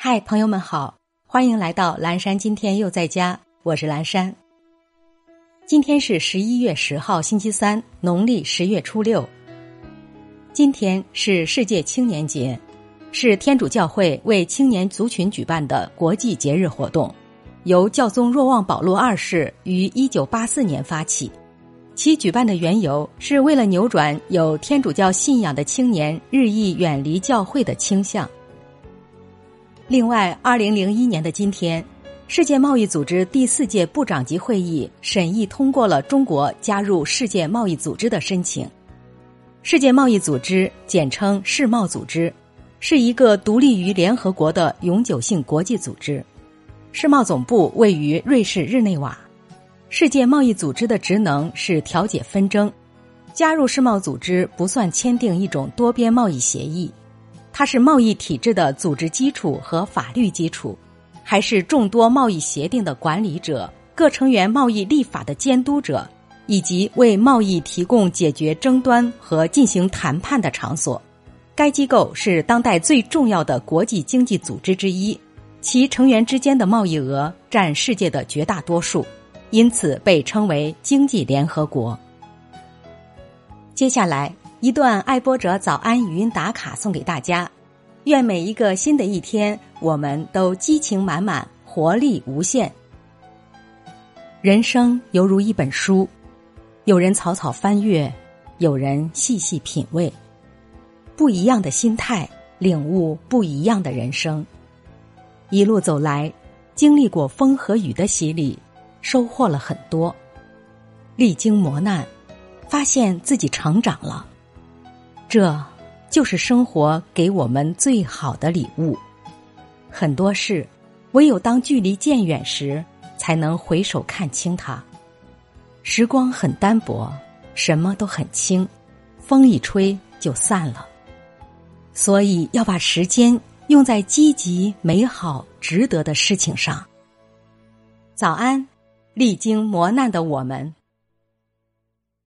嗨，朋友们好，欢迎来到蓝山。今天又在家，我是蓝山。今天是十一月十号，星期三，农历十月初六。今天是世界青年节，是天主教会为青年族群举办的国际节日活动，由教宗若望保禄二世于一九八四年发起。其举办的缘由是为了扭转有天主教信仰的青年日益远离教会的倾向。另外，二零零一年的今天，世界贸易组织第四届部长级会议审议通过了中国加入世界贸易组织的申请。世界贸易组织简称世贸组织，是一个独立于联合国的永久性国际组织。世贸总部位于瑞士日内瓦。世界贸易组织的职能是调解纷争。加入世贸组织不算签订一种多边贸易协议。它是贸易体制的组织基础和法律基础，还是众多贸易协定的管理者、各成员贸易立法的监督者，以及为贸易提供解决争端和进行谈判的场所。该机构是当代最重要的国际经济组织之一，其成员之间的贸易额占世界的绝大多数，因此被称为经济联合国。接下来。一段爱播者早安语音打卡送给大家，愿每一个新的一天，我们都激情满满，活力无限。人生犹如一本书，有人草草翻阅，有人细细品味，不一样的心态，领悟不一样的人生。一路走来，经历过风和雨的洗礼，收获了很多，历经磨难，发现自己成长了。这就是生活给我们最好的礼物。很多事，唯有当距离渐远时，才能回首看清它。时光很单薄，什么都很轻，风一吹就散了。所以要把时间用在积极、美好、值得的事情上。早安，历经磨难的我们。